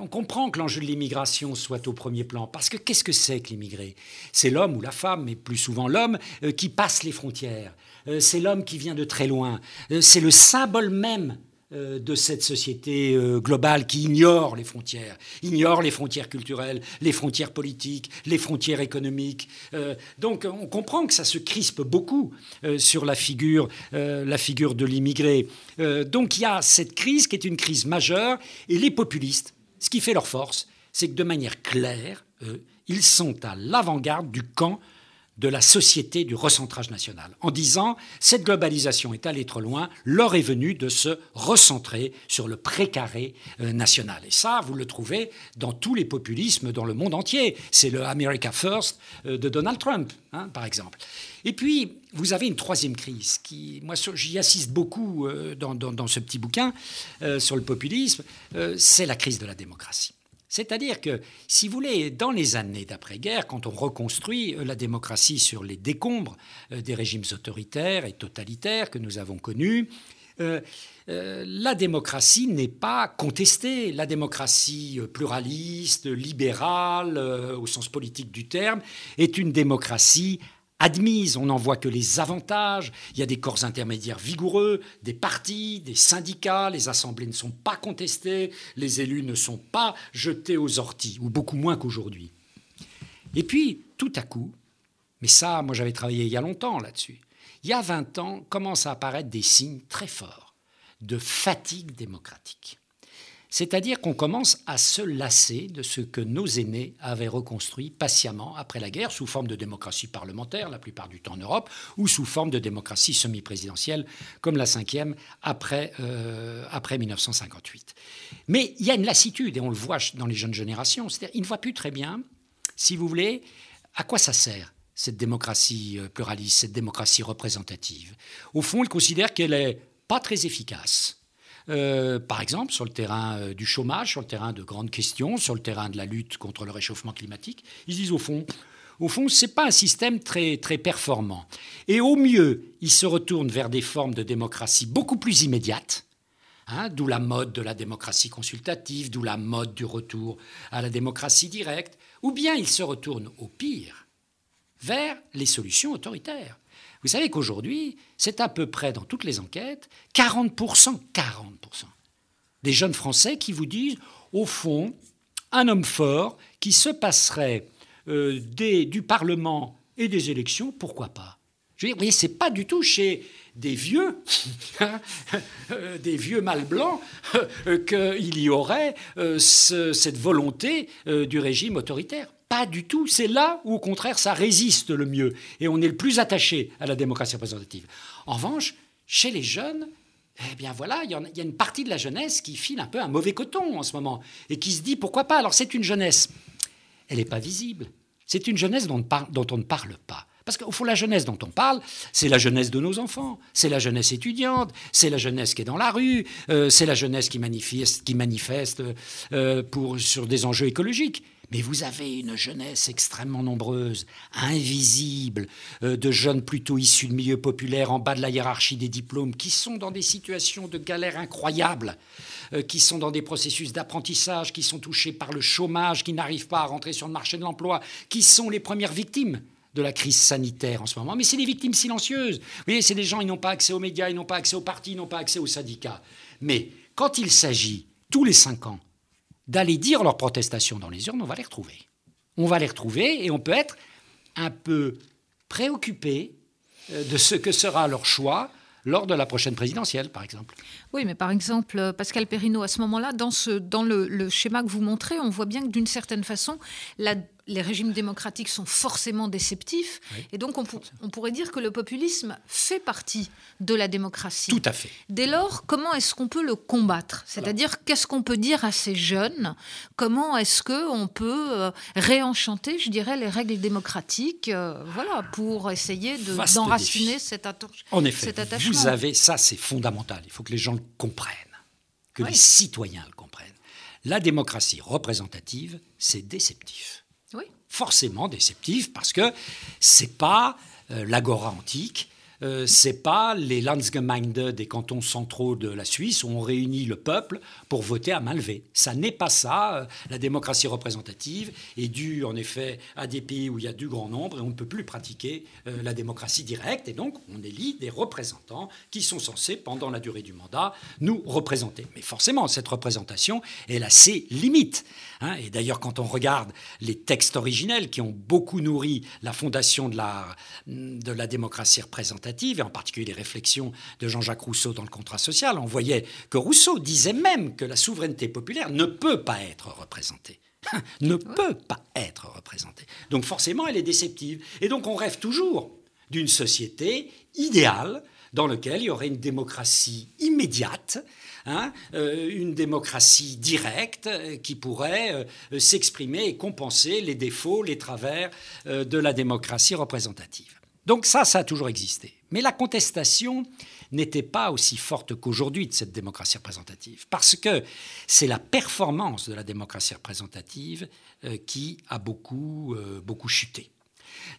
on comprend que l'enjeu de l'immigration soit au premier plan, parce que qu'est-ce que c'est que l'immigré? C'est l'homme ou la femme, mais plus souvent l'homme, euh, qui passe les frontières. Euh, c'est l'homme qui vient de très loin. Euh, c'est le symbole même de cette société globale qui ignore les frontières, ignore les frontières culturelles, les frontières politiques, les frontières économiques. donc on comprend que ça se crispe beaucoup sur la figure, la figure de l'immigré. donc il y a cette crise qui est une crise majeure et les populistes ce qui fait leur force, c'est que de manière claire, ils sont à l'avant-garde du camp de la société du recentrage national, en disant cette globalisation est allée trop loin, l'heure est venue de se recentrer sur le précaré euh, national. Et ça, vous le trouvez dans tous les populismes dans le monde entier. C'est le America First euh, de Donald Trump, hein, par exemple. Et puis, vous avez une troisième crise qui, moi, j'y assiste beaucoup euh, dans, ce petit bouquin sur le populisme, c'est la crise de la démocratie. C'est-à-dire que, si vous voulez, dans les années d'après-guerre, quand on reconstruit la démocratie sur les décombres des régimes autoritaires et totalitaires que nous avons connus, la démocratie n'est pas contestée. La démocratie pluraliste, libérale, au sens politique du terme, est une démocratie admise, on n'en voit que les avantages, il y a des corps intermédiaires vigoureux, des partis, des syndicats, les assemblées ne sont pas contestées, les élus ne sont pas jetés aux orties, ou beaucoup moins qu'aujourd'hui. Et puis, tout à coup, mais ça, moi j'avais travaillé il y a longtemps là-dessus, il y a 20 ans commencent à apparaître des signes très forts de fatigue démocratique. C'est-à-dire qu'on commence à se lasser de ce que nos aînés avaient reconstruit patiemment après la guerre, sous forme de démocratie parlementaire, la plupart du temps en Europe, ou sous forme de démocratie semi-présidentielle, comme la cinquième après, euh, après 1958. Mais il y a une lassitude, et on le voit dans les jeunes générations, c'est-à-dire qu'ils ne voient plus très bien, si vous voulez, à quoi ça sert cette démocratie euh, pluraliste, cette démocratie représentative? Au fond, ils considèrent qu'elle n'est pas très efficace euh, par exemple sur le terrain euh, du chômage, sur le terrain de grandes questions, sur le terrain de la lutte contre le réchauffement climatique. Ils disent au fond, au fond, ce n'est pas un système très, performant. Et au mieux, ils se retournent vers des formes de démocratie beaucoup plus immédiates, hein, d'où la mode de la démocratie consultative, d'où la mode du retour à la démocratie directe, ou bien ils se retournent au pire vers les solutions autoritaires. Vous savez qu'aujourd'hui, c'est à peu près dans toutes les enquêtes, 40%, 40% des jeunes Français qui vous disent, au fond, un homme fort qui se passerait euh, du Parlement et des élections, pourquoi pas? Je veux dire, vous voyez, c'est pas du tout chez des vieux, hein, euh, des vieux mâles blancs, euh, qu'il y aurait cette volonté du régime autoritaire. Pas du tout. C'est là où, au contraire, ça résiste le mieux. Et on est le plus attaché à la démocratie représentative. En revanche, chez les jeunes, eh bien voilà, il y, a une partie de la jeunesse qui file un peu un mauvais coton en ce moment. Et qui se dit pourquoi pas? Alors c'est une jeunesse. Elle n'est pas visible. C'est une jeunesse dont, on ne parle pas. Parce qu'au fond, la jeunesse dont on parle, c'est la jeunesse de nos enfants, c'est la jeunesse étudiante, c'est la jeunesse qui est dans la rue, euh, c'est la jeunesse qui manifeste, qui manifeste euh, pour, sur des enjeux écologiques. Mais vous avez une jeunesse extrêmement nombreuse, invisible, euh, de jeunes plutôt issus de milieux populaires en bas de la hiérarchie des diplômes, qui sont dans des situations de galère incroyables, euh, qui sont dans des processus d'apprentissage, qui sont touchés par le chômage, qui n'arrivent pas à rentrer sur le marché de l'emploi, qui sont les premières victimes de la crise sanitaire en ce moment. Mais c'est des victimes silencieuses. Vous voyez, c'est des gens, ils n'ont pas accès aux médias, ils n'ont pas accès aux partis, ils n'ont pas accès aux syndicats. Mais quand il s'agit, tous les cinq ans, d'aller dire leurs protestations dans les urnes, on va les retrouver. On va les retrouver et on peut être un peu préoccupé euh, de ce que sera leur choix lors de la prochaine présidentielle, par exemple. Oui, mais par exemple, euh, Pascal Perrineau, à ce moment-là, dans, ce, dans le, le, schéma que vous montrez, on voit bien que d'une certaine façon, la les régimes démocratiques sont forcément déceptifs. Et donc, on, on, pourrait dire que le populisme fait partie de la démocratie. Tout à fait. Dès lors, comment est-ce qu'on peut le combattre? C'est-à-dire, qu'est-ce qu'on peut dire à ces jeunes? Comment est-ce qu'on peut euh, réenchanter, je dirais, les règles démocratiques euh, voilà, pour essayer d'enraciner cet, en effet, Vous avez, ça c'est fondamental. Il faut que les gens le comprennent, que les citoyens le comprennent. La démocratie représentative, c'est déceptif. Forcément déceptive parce que c'est pas euh, l'agora antique, euh, c'est pas les Landsgemeinde des cantons centraux de la Suisse où on réunit le peuple pour voter à main levée. Ça n'est pas ça. Euh, la démocratie représentative est due en effet à des pays où il y a du grand nombre et on ne peut plus pratiquer euh, la démocratie directe et donc on élit des représentants qui sont censés pendant la durée du mandat nous représenter. Mais forcément cette représentation elle a ses limites. Hein. et d'ailleurs quand on regarde les textes originels qui ont beaucoup nourri la fondation de la, de la démocratie représentative et en particulier les réflexions de Jean-Jacques Rousseau dans le contrat social, on voyait que Rousseau disait même que la souveraineté populaire ne peut pas être représentée ne peut pas être représentée. Donc forcément, elle est déceptive. Et donc on rêve toujours d'une société idéale dans laquelle il y aurait une démocratie immédiate, hein, euh, une démocratie directe euh, qui pourrait euh, s'exprimer et compenser les défauts, les travers de la démocratie représentative. Donc ça, ça a toujours existé. Mais la contestation n'était pas aussi forte qu'aujourd'hui de cette démocratie représentative, parce que c'est la performance de la démocratie représentative euh, qui a beaucoup, euh, beaucoup chuté.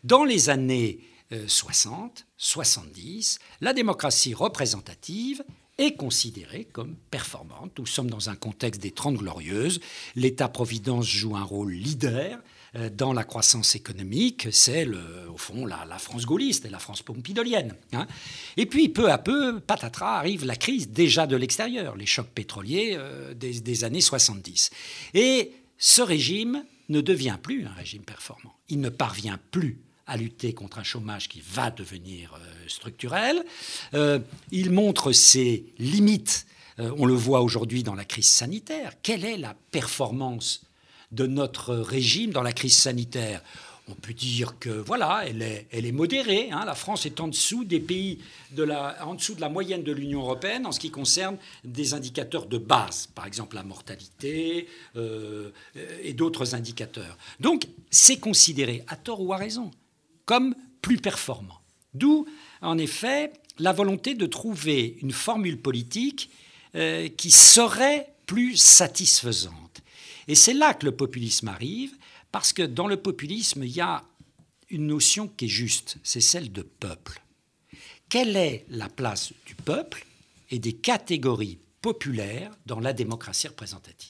Dans les années 60, euh, 70, la démocratie représentative est considérée comme performante. Nous sommes dans un contexte des Trente Glorieuses. L'État-providence joue un rôle leader dans la croissance économique, c'est au fond la, France gaulliste et la France pompidolienne. Hein. Et puis peu à peu, patatras, arrive la crise déjà de l'extérieur, les chocs pétroliers euh, des, années 70. Et ce régime ne devient plus un régime performant. Il ne parvient plus à lutter contre un chômage qui va devenir euh, structurel. il montre ses limites. on le voit aujourd'hui dans la crise sanitaire. Quelle est la performance de notre régime dans la crise sanitaire. On peut dire que voilà, elle est, modérée. Hein. La France est en dessous des pays de la, en dessous de la moyenne de l'Union européenne en ce qui concerne des indicateurs de base, par exemple la mortalité euh, et d'autres indicateurs. Donc, c'est considéré, à tort ou à raison, comme plus performant. D'où, en effet, la volonté de trouver une formule politique euh, qui serait plus satisfaisante. Et c'est là que le populisme arrive, parce que dans le populisme, il y a une notion qui est juste, c'est celle de peuple. Quelle est la place du peuple et des catégories populaires dans la démocratie représentative?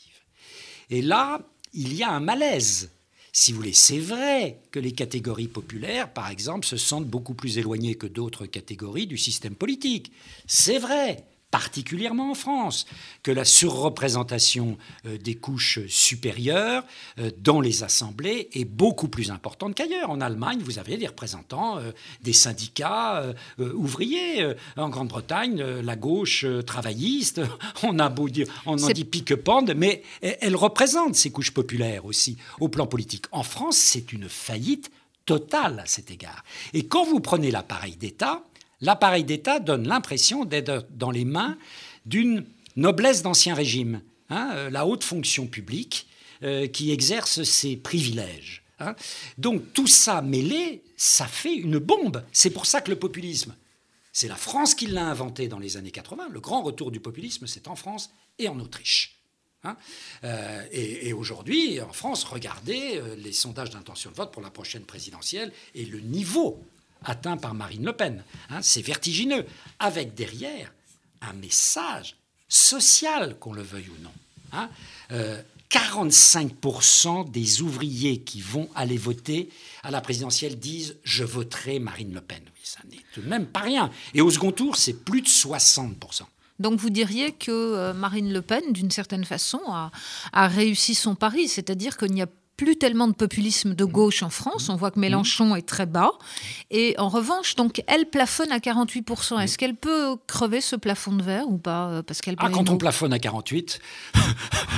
Et là, il y a un malaise. Si vous voulez, c'est vrai que les catégories populaires, par exemple, se sentent beaucoup plus éloignées que d'autres catégories du système politique. C'est vrai particulièrement en France, que la surreprésentation euh, des couches supérieures euh, dans les assemblées est beaucoup plus importante qu'ailleurs. En Allemagne, vous avez des représentants euh, des syndicats ouvriers. En Grande-Bretagne, la gauche travailliste, on a beau dire, on en dit pique-pende, mais elle représente ces couches populaires aussi au plan politique. En France, c'est une faillite totale à cet égard. Et quand vous prenez l'appareil d'État, l'appareil d'État donne l'impression d'être dans les mains d'une noblesse d'ancien régime, hein, euh, la haute fonction publique euh, qui exerce ses privilèges. Hein. Donc tout ça mêlé, ça fait une bombe. C'est pour ça que le populisme, c'est la France qui l'a inventé dans les années 80. Le grand retour du populisme, c'est en France et en Autriche. Hein. Euh, et, et aujourd'hui, en France, regardez les sondages d'intention de vote pour la prochaine présidentielle et le niveau atteint par Marine Le Pen. Hein, c'est vertigineux, avec derrière un message social, qu'on le veuille ou non. 45% hein. euh, des ouvriers qui vont aller voter à la présidentielle disent je voterai Marine Le Pen. Oui, ça n'est tout de même pas rien. Et au second tour, c'est plus de 60%. Donc vous diriez que euh, Marine Le Pen, d'une certaine façon, a, a réussi son pari, c'est-à-dire qu'il n'y a plus tellement de populisme de gauche en France. On voit que Mélenchon est très bas. Et en revanche, donc, elle plafonne à 48%. Est-ce qu'elle peut crever ce plafond de verre ou pas euh, Parce qu'elle ah, Quand on plafonne à 48,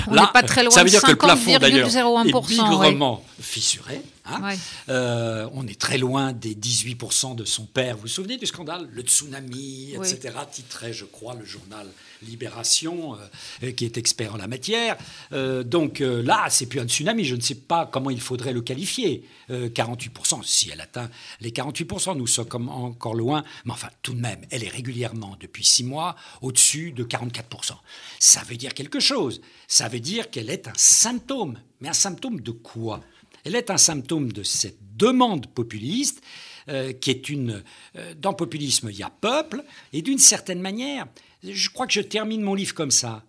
on n'est pas très loin ça veut dire que le plafond d'ailleurs est bigrement fissuré. Hein. Euh, on est très loin des 18% de son père. Vous vous souvenez du scandale? Le tsunami, etc. Titrait, je crois, le journal Libération, euh, qui est expert en la matière. Euh, donc là, c'est plus un tsunami. Je ne sais pas comment il faudrait le qualifier. 48%, si elle atteint les 48%, nous sommes encore loin. Mais enfin, tout de même, elle est régulièrement, depuis six mois, au-dessus de 44%. Ça veut dire quelque chose. Ça veut dire qu'elle est un symptôme. Mais un symptôme de quoi? Elle est un symptôme de cette demande populiste euh, qui est une... Euh, dans populisme, il y a peuple, et d'une certaine manière, je crois que je termine mon livre comme ça.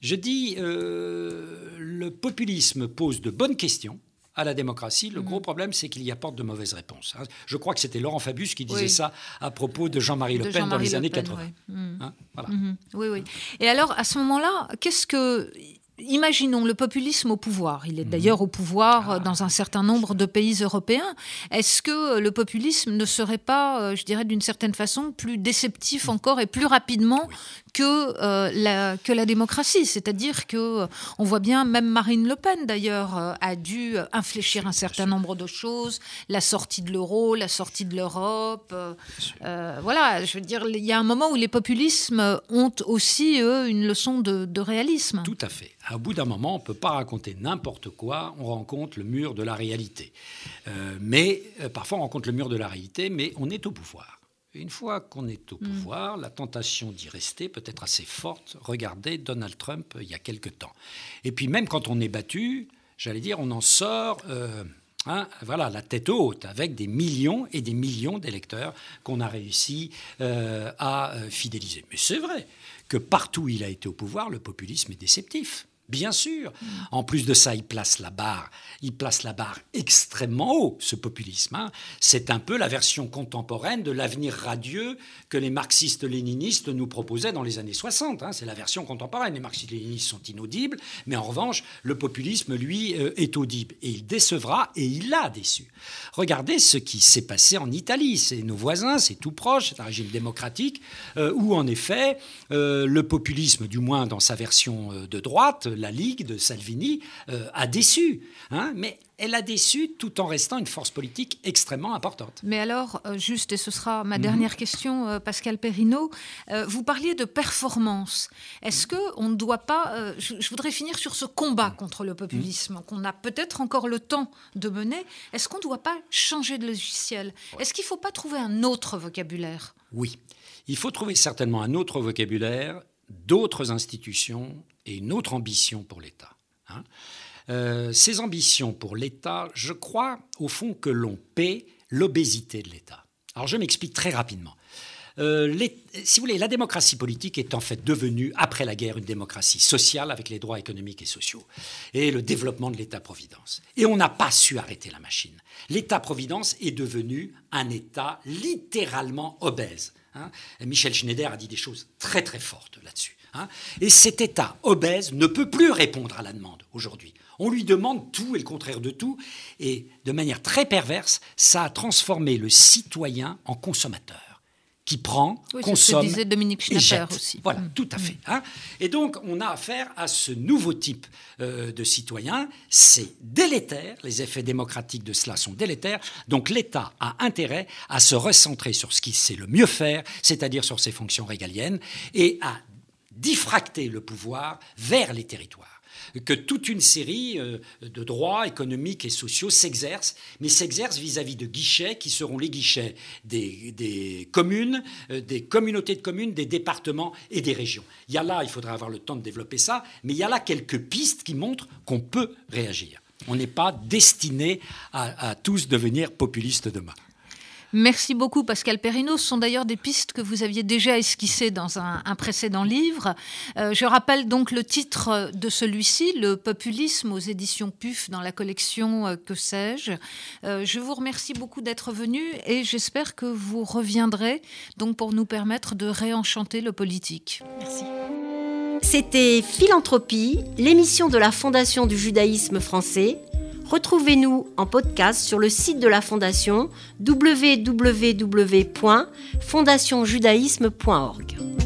Je dis, euh, le populisme pose de bonnes questions, à la démocratie. Le gros mhm. problème, c'est qu'il y apporte de mauvaises réponses. Hein. Je crois que c'était Laurent Fabius qui disait ça à propos de Jean-Marie Le Pen dans les années 80. Hein, mhm. Oui, oui. Et alors, à ce moment-là, qu'est-ce que Imaginons le populisme au pouvoir. Il est mhm. d'ailleurs au pouvoir ah. dans un certain nombre de pays européens. Est-ce que le populisme ne serait pas, euh, je dirais d'une certaine façon, plus déceptif encore et plus rapidement que, euh, la, que la démocratie? C'est-à-dire que euh, on voit bien, même Marine Le Pen d'ailleurs euh, a dû infléchir un certain nombre de choses, la sortie de l'euro, la sortie de l'Europe. voilà, je veux dire, il y a un moment où les populismes ont aussi, eux, une leçon de, de réalisme. Tout à fait. À bout d'un moment, on ne peut pas raconter n'importe quoi, on rencontre le mur de la réalité. mais parfois, on rencontre le mur de la réalité, mais on est au pouvoir une fois qu'on est au mm. pouvoir, la tentation d'y rester peut être assez forte. Regardez Donald Trump il y a quelque temps. Et puis même quand on est battu, j'allais dire, on en sort. Euh, hein, voilà, la tête haute, avec des millions et des millions d'électeurs qu'on a réussi euh, à euh, fidéliser. Mais c'est vrai que partout où il a été au pouvoir, le populisme est déceptif. Bien sûr. En plus de ça, il place la barre, il place la barre extrêmement haut, ce populisme. Hein. C'est un peu la version contemporaine de l'avenir radieux que les marxistes-léninistes nous proposaient dans les années 60. Hein. C'est la version contemporaine. Les marxistes-léninistes sont inaudibles, mais en revanche, le populisme, lui, euh, est audible. Et il décevra, et il l'a déçu. Regardez ce qui s'est passé en Italie. C'est nos voisins, c'est tout proche, c'est un régime démocratique, euh, où en effet, euh, le populisme, du moins dans sa version de droite, la Ligue de Salvini euh, a déçu. Hein, mais elle a déçu tout en restant une force politique extrêmement importante. Mais alors, euh, juste, et ce sera ma dernière mhm. question, euh, Pascal Perrineau, vous parliez de performance. Est-ce qu'on ne doit pas, je, voudrais finir sur ce combat contre le populisme, qu'on a peut-être encore le temps de mener, est-ce qu'on ne doit pas changer de logiciel? Est-ce qu'il ne faut pas trouver un autre vocabulaire? Oui, il faut trouver certainement un autre vocabulaire d'autres institutions et une autre ambition pour l'État. Hein. Euh, ces ambitions pour l'État, je crois au fond que l'on paie l'obésité de l'État. Alors je m'explique très rapidement. Euh, si vous voulez, la démocratie politique est en fait devenue, après la guerre, une démocratie sociale avec les droits économiques et sociaux et le développement de l'État-providence. Et on n'a pas su arrêter la machine. L'État-providence est devenu un État littéralement obèse. Hein. Michel Schneider a dit des choses très très fortes là-dessus. Hein. Et cet État obèse ne peut plus répondre à la demande aujourd'hui. On lui demande tout et le contraire de tout. Et de manière très perverse, ça a transformé le citoyen en consommateur qui prend, consomme, ce que disait Dominique Schnapper aussi. Voilà, mm. tout à fait. Hein. Et donc, on a affaire à ce nouveau type euh, de citoyen. C'est délétère. Les effets démocratiques de cela sont délétères. Donc, l'État a intérêt à se recentrer sur ce qu'il sait le mieux faire, c'est-à-dire sur ses fonctions régaliennes, et à diffracter le pouvoir vers les territoires que toute une série euh, de droits économiques et sociaux s'exercent, mais s'exercent vis-à-vis de guichets qui seront les guichets des, communes, euh, des communautés de communes, des départements et des régions. Il y a là, il faudra avoir le temps de développer ça, mais il y a là quelques pistes qui montrent qu'on peut réagir. On n'est pas destiné à, à tous devenir populistes demain. Merci beaucoup Pascal Perrino. Ce sont d'ailleurs des pistes que vous aviez déjà esquissées dans un, précédent livre. Euh, je rappelle donc le titre de celui-ci, Le populisme aux éditions PUF dans la collection euh, Que sais-je. Euh, je vous remercie beaucoup d'être venu et j'espère que vous reviendrez donc pour nous permettre de réenchanter le politique. Merci. C'était Philanthropie, l'émission de la Fondation du judaïsme français Retrouvez-nous en podcast sur le site de la Fondation www.fondationjudaïsme.org.